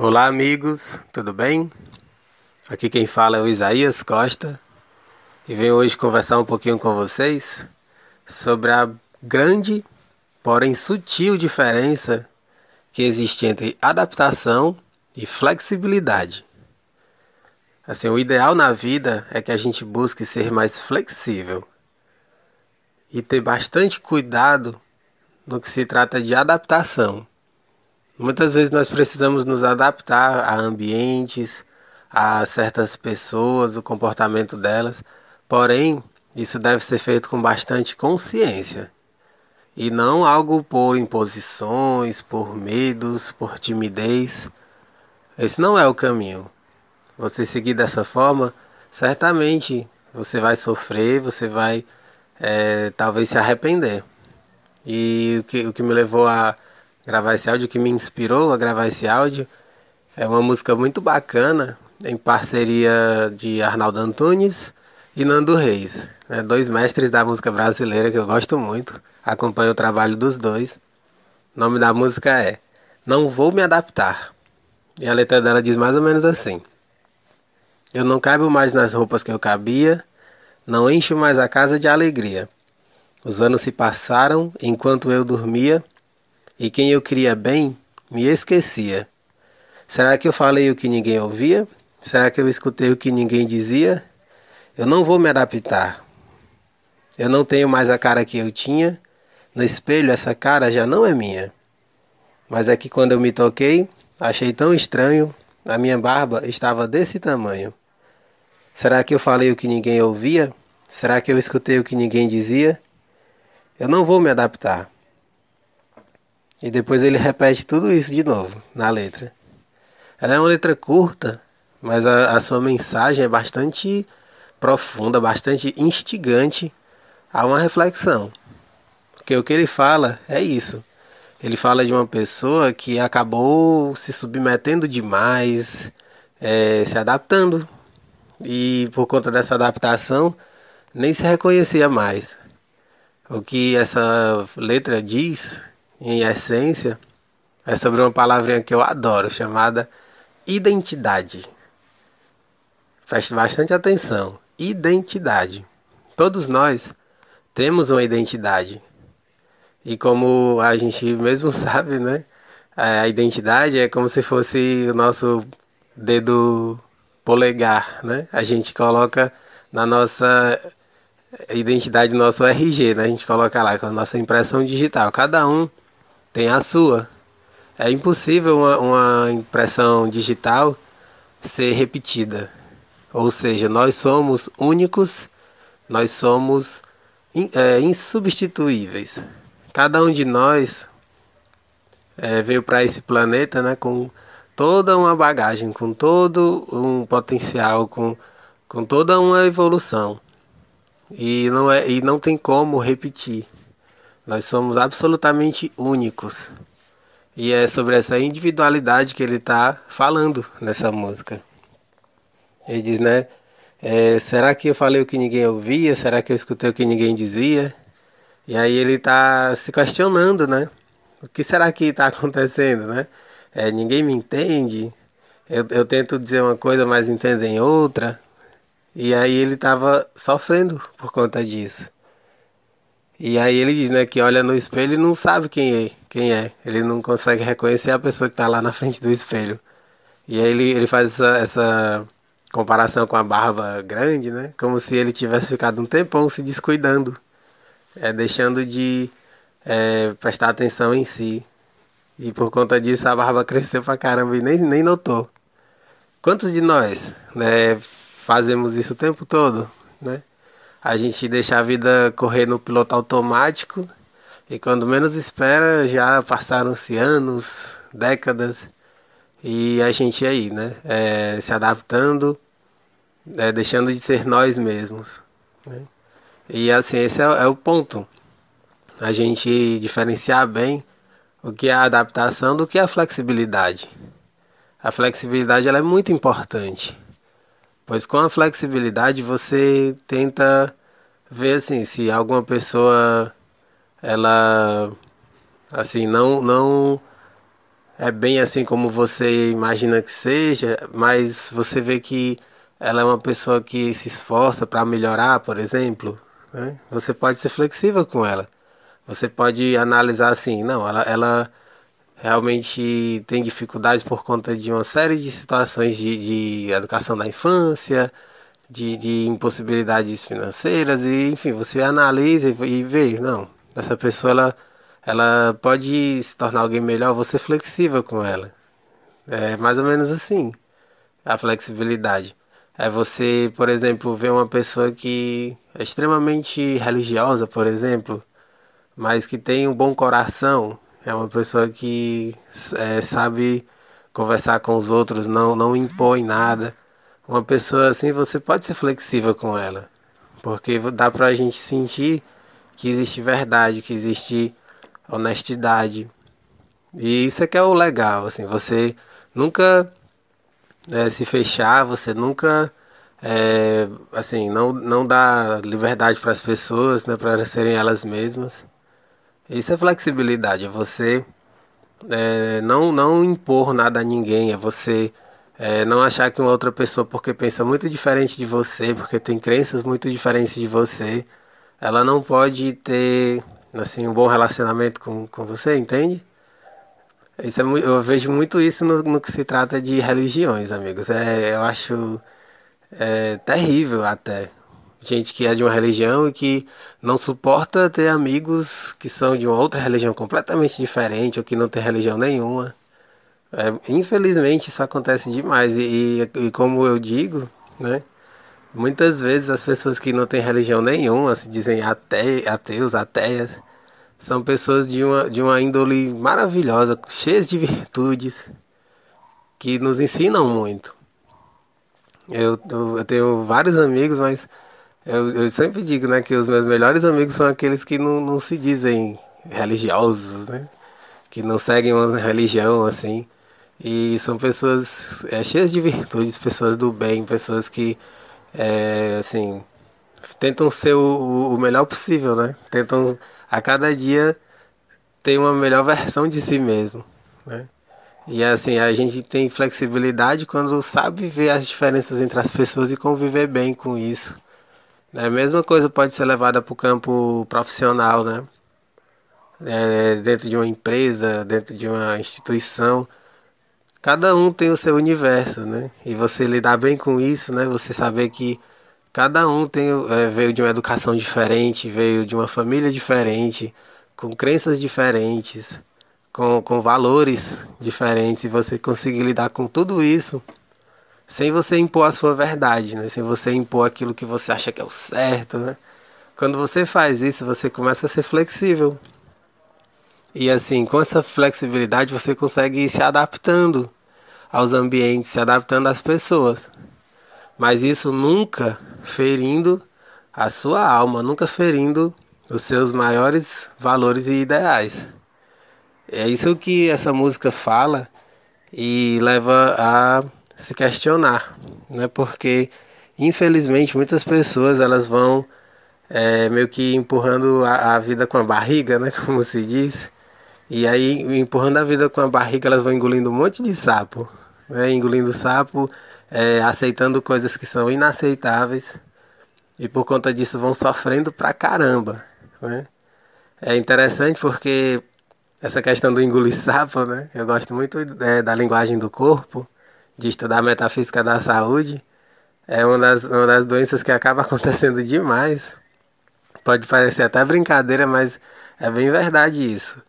Olá, amigos, tudo bem? Aqui quem fala é o Isaías Costa e venho hoje conversar um pouquinho com vocês sobre a grande, porém sutil diferença que existe entre adaptação e flexibilidade. Assim, o ideal na vida é que a gente busque ser mais flexível e ter bastante cuidado no que se trata de adaptação. Muitas vezes nós precisamos nos adaptar a ambientes, a certas pessoas, o comportamento delas, porém, isso deve ser feito com bastante consciência e não algo por imposições, por medos, por timidez. Esse não é o caminho. Você seguir dessa forma, certamente você vai sofrer, você vai é, talvez se arrepender. E o que, o que me levou a gravar esse áudio, que me inspirou a gravar esse áudio, é uma música muito bacana, em parceria de Arnaldo Antunes e Nando Reis, né, dois mestres da música brasileira que eu gosto muito, acompanho o trabalho dos dois. O nome da música é Não Vou Me Adaptar. E a letra dela diz mais ou menos assim: Eu não caibo mais nas roupas que eu cabia, não encho mais a casa de alegria. Os anos se passaram enquanto eu dormia, e quem eu queria bem me esquecia. Será que eu falei o que ninguém ouvia? Será que eu escutei o que ninguém dizia? Eu não vou me adaptar. Eu não tenho mais a cara que eu tinha. No espelho, essa cara já não é minha. Mas é que quando eu me toquei, achei tão estranho. A minha barba estava desse tamanho. Será que eu falei o que ninguém ouvia? Será que eu escutei o que ninguém dizia? Eu não vou me adaptar. E depois ele repete tudo isso de novo na letra. Ela é uma letra curta, mas a, a sua mensagem é bastante profunda, bastante instigante a uma reflexão. Porque o que ele fala é isso. Ele fala de uma pessoa que acabou se submetendo demais, é, se adaptando. E por conta dessa adaptação, nem se reconhecia mais. O que essa letra diz, em essência, é sobre uma palavrinha que eu adoro, chamada identidade. Preste bastante atenção. Identidade. Todos nós temos uma identidade. E como a gente mesmo sabe, né? A identidade é como se fosse o nosso dedo polegar, né? A gente coloca na nossa identidade, nosso RG, né? A gente coloca lá com a nossa impressão digital. Cada um tem a sua. É impossível uma, uma impressão digital ser repetida. Ou seja, nós somos únicos, nós somos é, insubstituíveis. Cada um de nós é, veio para esse planeta né, com toda uma bagagem, com todo um potencial, com, com toda uma evolução. E não, é, e não tem como repetir. Nós somos absolutamente únicos. E é sobre essa individualidade que ele está falando nessa música. Ele diz, né? É, será que eu falei o que ninguém ouvia? Será que eu escutei o que ninguém dizia? E aí ele está se questionando, né? O que será que está acontecendo, né? É, ninguém me entende. Eu, eu tento dizer uma coisa, mas entendem outra. E aí ele estava sofrendo por conta disso. E aí ele diz, né, que olha no espelho e não sabe quem é, quem é. Ele não consegue reconhecer a pessoa que está lá na frente do espelho. E aí ele, ele faz essa, essa comparação com a barba grande, né? Como se ele tivesse ficado um tempão se descuidando, é, deixando de é, prestar atenção em si. E por conta disso a barba cresceu pra caramba e nem, nem notou. Quantos de nós né, fazemos isso o tempo todo? Né? A gente deixa a vida correr no piloto automático e quando menos espera já passaram-se anos, décadas e a gente aí, né? É, se adaptando, é, deixando de ser nós mesmos. Né? E assim, esse é, é, o ponto. A gente diferenciar bem o que é a adaptação do que é a flexibilidade. A flexibilidade ela é muito importante, pois com a flexibilidade você tenta ver assim se alguma pessoa ela assim não não é bem assim como você imagina que seja, mas você vê que ela é uma pessoa que se esforça para melhorar, por exemplo, né? você pode ser flexível com ela. Você pode analisar assim, não, ela, ela realmente tem dificuldades por conta de uma série de situações de, de educação da infância, de, de impossibilidades financeiras, e enfim, você analisa e, vê, não, essa pessoa ela, ela pode se tornar alguém melhor, você flexível com ela. É mais ou menos assim, a flexibilidade. É você, por exemplo, ver uma pessoa que é extremamente religiosa, por exemplo, mas que tem um bom coração, é uma pessoa que é, sabe conversar com os outros, não, não impõe nada. Uma pessoa assim, você pode ser flexível com ela, porque dá pra gente sentir que existe verdade, que existe honestidade. E isso é que é o legal, assim, você nunca é, se fechar, você nunca é, assim, não, não dá liberdade para as pessoas, né, para serem elas mesmas. Isso é flexibilidade, é você é, não, não impor nada a ninguém, é você é, não achar que uma outra pessoa, porque pensa muito diferente de você, porque tem crenças muito diferentes de você, ela não pode ter assim um bom relacionamento com, com você, entende? Isso é, eu vejo muito isso no, no que se trata de religiões, amigos. É, eu acho é, terrível até gente que é de uma religião e que não suporta ter amigos que são de uma outra religião completamente diferente ou que não tem religião nenhuma. É, infelizmente isso acontece demais e, e, e, como eu digo, né? Muitas vezes as pessoas que não têm religião nenhuma, se dizem ate, ateus, ateias, são pessoas de uma, de uma índole maravilhosa, cheias de virtudes, que nos ensinam muito. Eu, eu tenho vários amigos, mas eu, eu sempre digo, né, que os meus melhores amigos são aqueles que não, não se dizem religiosos, né? Que não seguem uma religião assim. E são pessoas é, cheias de virtudes, pessoas do bem, pessoas que, é, assim, tentam ser o, o melhor possível, né? Tentam a cada dia ter uma melhor versão de si mesmo, né? E assim, a gente tem flexibilidade quando sabe ver as diferenças entre as pessoas e conviver bem com isso. É, a mesma coisa pode ser levada para o campo profissional, né? É, dentro de uma empresa, dentro de uma instituição. Cada um tem o seu universo, né? E você lidar bem com isso, né? Você saber que cada um tem, é, veio de uma educação diferente, veio de uma família diferente, com crenças diferentes, com, com valores diferentes. E você conseguir lidar com tudo isso sem você impor a sua verdade, né? Sem você impor aquilo que você acha que é o certo, né? Quando você faz isso, você começa a ser flexível. E assim, com essa flexibilidade, você consegue ir se adaptando aos ambientes, se adaptando às pessoas. Mas isso nunca ferindo a sua alma, nunca ferindo os seus maiores valores e ideais. É isso que essa música fala e leva a se questionar, né? Porque infelizmente muitas pessoas elas vão é, meio que empurrando a, a, vida com a barriga, né? Como se diz. E aí empurrando a vida com a barriga elas vão engolindo um monte de sapo, né? Engolindo sapo, é, aceitando coisas que são inaceitáveis e por conta disso vão sofrendo pra caramba, né? É interessante porque essa questão do engolir sapo, né? Eu gosto muito é, da linguagem do corpo de estudar metafísica da saúde. É uma das, uma das doenças que acaba acontecendo demais. Pode parecer até brincadeira, mas é bem verdade isso.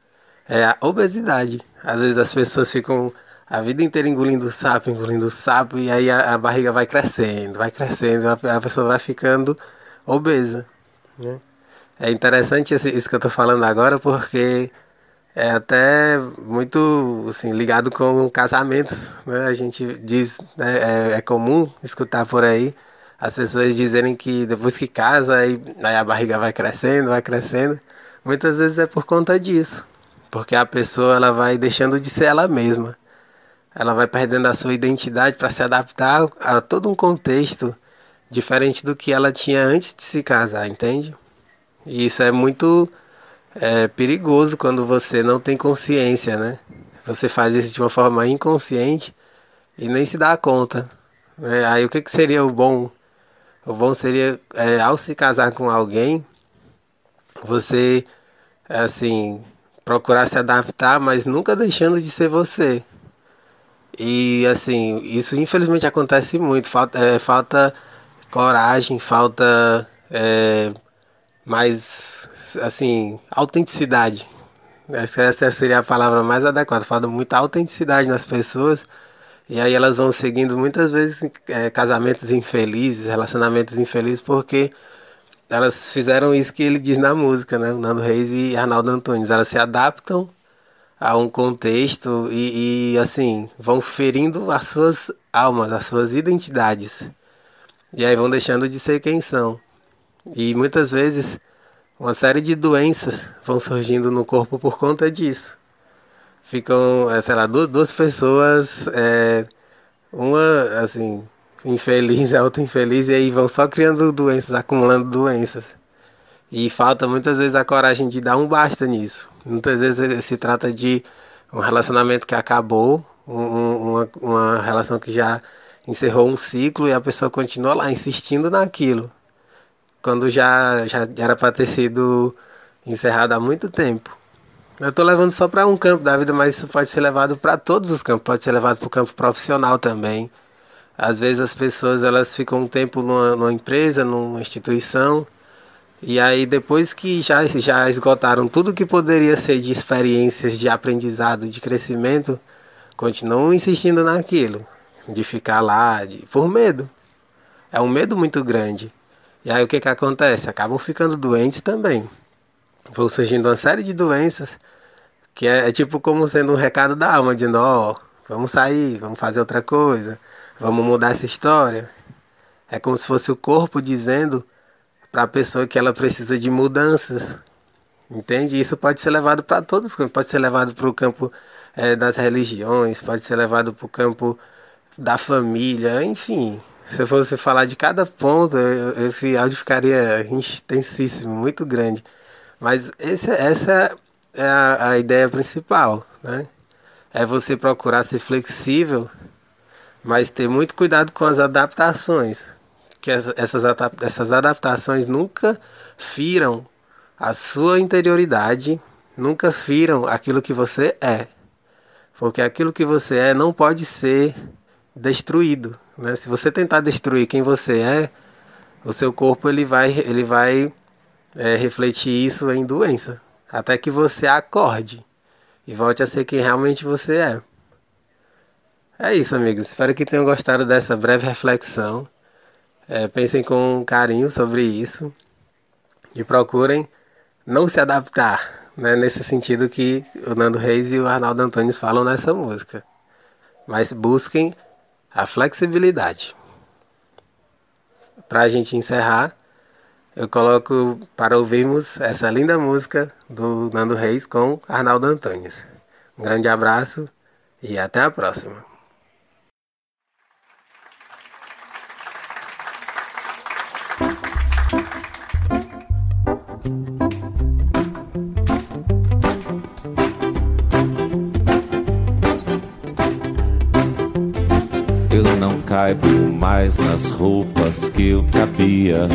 É a obesidade. Às vezes as pessoas ficam a vida inteira engolindo sapo, engolindo sapo, e aí a, a barriga vai crescendo, vai crescendo, a, a pessoa vai ficando obesa. Né? É interessante esse, isso que eu estou falando agora, porque é até muito assim, ligado com casamentos, né? A gente diz, né? é, é, comum escutar por aí as pessoas dizerem que depois que casa, aí, aí a barriga vai crescendo, vai crescendo. Muitas vezes é por conta disso, porque a pessoa ela vai deixando de ser ela mesma. Ela vai perdendo a sua identidade para se adaptar a todo um contexto diferente do que ela tinha antes de se casar, entende? E isso é muito é perigoso quando você não tem consciência, né? você faz isso de uma forma inconsciente e nem se dá conta. Né? Aí o que, que seria o bom? O bom seria, é, ao se casar com alguém, você, assim, procurar se adaptar, mas nunca deixando de ser você. E, assim, isso infelizmente acontece muito. Falta, é, falta coragem, falta é, mais, assim, autenticidade. Acho que essa seria a palavra mais adequada. Falta muita autenticidade nas pessoas. E aí elas vão seguindo muitas vezes é, casamentos infelizes, relacionamentos infelizes, porque elas fizeram isso que ele diz na música, né? Nando Reis e Arnaldo Antunes. Elas se adaptam a um contexto e, e, assim vão ferindo as suas almas, as suas identidades. E aí vão deixando de ser quem são. E muitas vezes uma série de doenças vão surgindo no corpo por conta disso. Ficam, é, sei lá, duas, pessoas, é, uma assim, infeliz, a outra infeliz, e aí vão só criando doenças, acumulando doenças. E falta muitas vezes a coragem de dar um basta nisso. Muitas vezes se trata de um relacionamento que acabou, um, uma, uma relação que já encerrou um ciclo e a pessoa continua lá insistindo naquilo. Quando já, já era para ter sido encerrado há muito tempo. Eu estou levando só para um campo da vida, mas isso pode ser levado para todos os campos, pode ser levado para o campo profissional também. Às vezes as pessoas elas ficam um tempo numa, numa empresa, numa instituição, e aí depois que já, já esgotaram tudo que poderia ser de experiências de aprendizado, de crescimento, continuam insistindo naquilo, de ficar lá, de, por medo. É um medo muito grande. E aí o que que acontece? Acabam ficando doentes também. Vão surgindo uma série de doenças que é, é tipo como sendo um recado da alma, dizendo, ó, vamos sair, vamos fazer outra coisa. Vamos mudar essa história. É como se fosse o corpo dizendo para a pessoa que ela precisa de mudanças. Entende? Isso pode ser levado para todos. Pode ser levado para o campo é, das religiões, pode ser levado para o campo da família, enfim. Se fosse falar de cada ponto, esse áudio ficaria intensíssimo, muito grande. Mas esse, essa é a, a ideia principal, né? É você procurar ser flexível mas ter muito cuidado com as adaptações, que essas, essas adaptações nunca firam a sua interioridade, nunca firam aquilo que você é, porque aquilo que você é não pode ser destruído, né? Se você tentar destruir quem você é, o seu corpo ele vai, ele vai é, refletir isso em doença, até que você acorde e volte a ser quem realmente você é. É isso, amigos. Espero que tenham gostado dessa breve reflexão. É, pensem com carinho sobre isso e procurem não se adaptar, né, nesse sentido que o Nando Reis e o Arnaldo Antunes falam nessa música. Mas busquem a flexibilidade. Para a gente encerrar, eu coloco para ouvirmos essa linda música do Nando Reis com Arnaldo Antunes. Um grande abraço e até a próxima. Caibo mais nas roupas que eu cabia.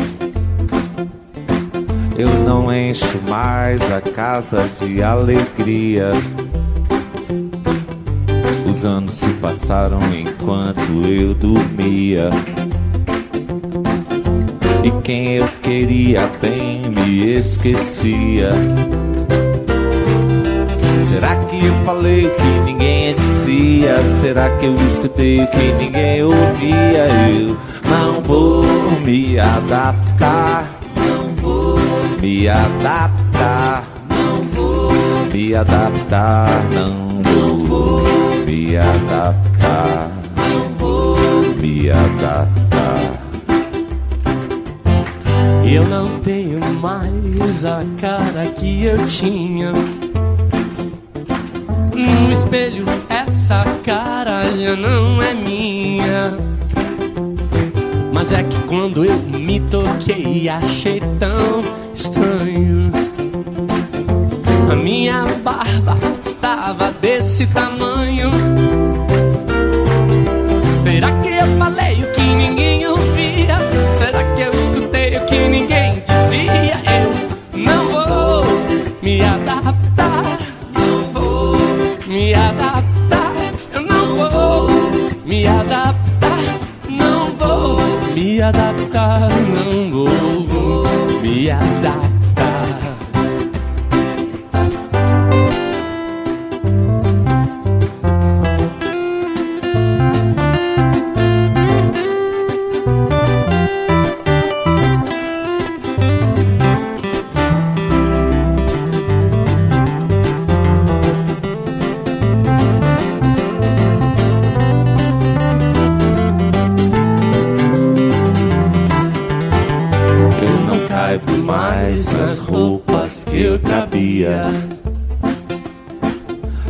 Eu não encho mais a casa de alegria. Os anos se passaram enquanto eu dormia. E quem eu queria bem me esquecia. Será que eu falei que ninguém Será que eu escutei o que ninguém ouvia? Eu não vou me adaptar, não vou me adaptar, não vou me adaptar, não vou me adaptar, não vou me adaptar. Eu não tenho mais a cara que eu tinha no espelho, essa cara já não é minha. Mas é que quando eu me toquei, achei tão estranho. A minha barba estava desse tamanho. Será que eu falei o que ninguém ouvia? Será que eu escutei o que ninguém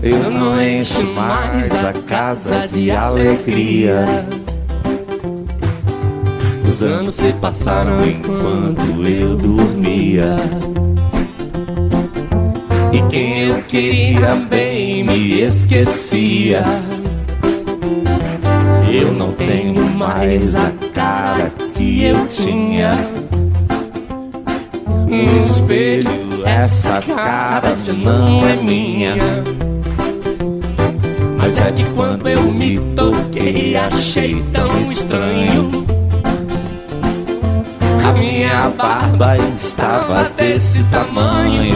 Eu não encho mais a casa de alegria. Os anos se passaram enquanto eu dormia. E quem eu queria bem me esquecia. Eu não tenho mais a cara que eu tinha. No espelho, essa cara não é minha. Mas é que quando eu me toquei, achei tão estranho. A minha barba estava desse tamanho.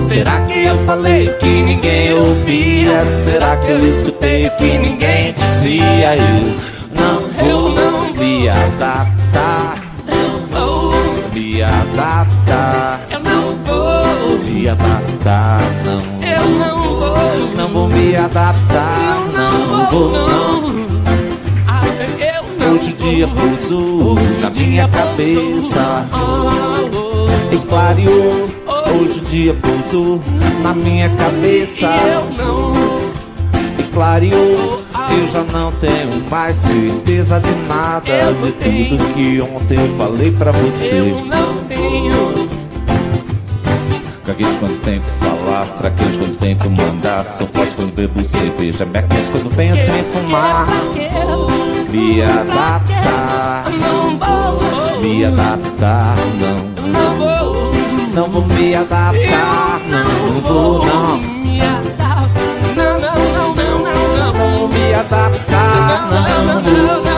Será que eu falei o que ninguém ouvia? Será que eu escutei o que ninguém dizia? Eu não vou não me adaptar. Não adaptar. Eu não vou, Me adaptar, não. eu não vou, Não vou me adaptar, eu não vou, não. Ah, eu não Hoje o dia pousou na minha cabeça Oh, e clareou. Hoje o dia pousou na minha oh, cabeça e eu não, e clareou. Eu já não tenho mais certeza de nada de tudo que ontem eu falei pra você. eu não gays quando tenho que falar, fraquinhos quando tenho que mandar, são fortes quando bebo cerveja, me aqueço quando penso em assim, fumar. Me adaptar, não vou. Me adaptar, não. Vou. Não vou me adaptar, não vou, não. Me adaptar, não, não, não, não, não. Não vou me adaptar, não, não, não.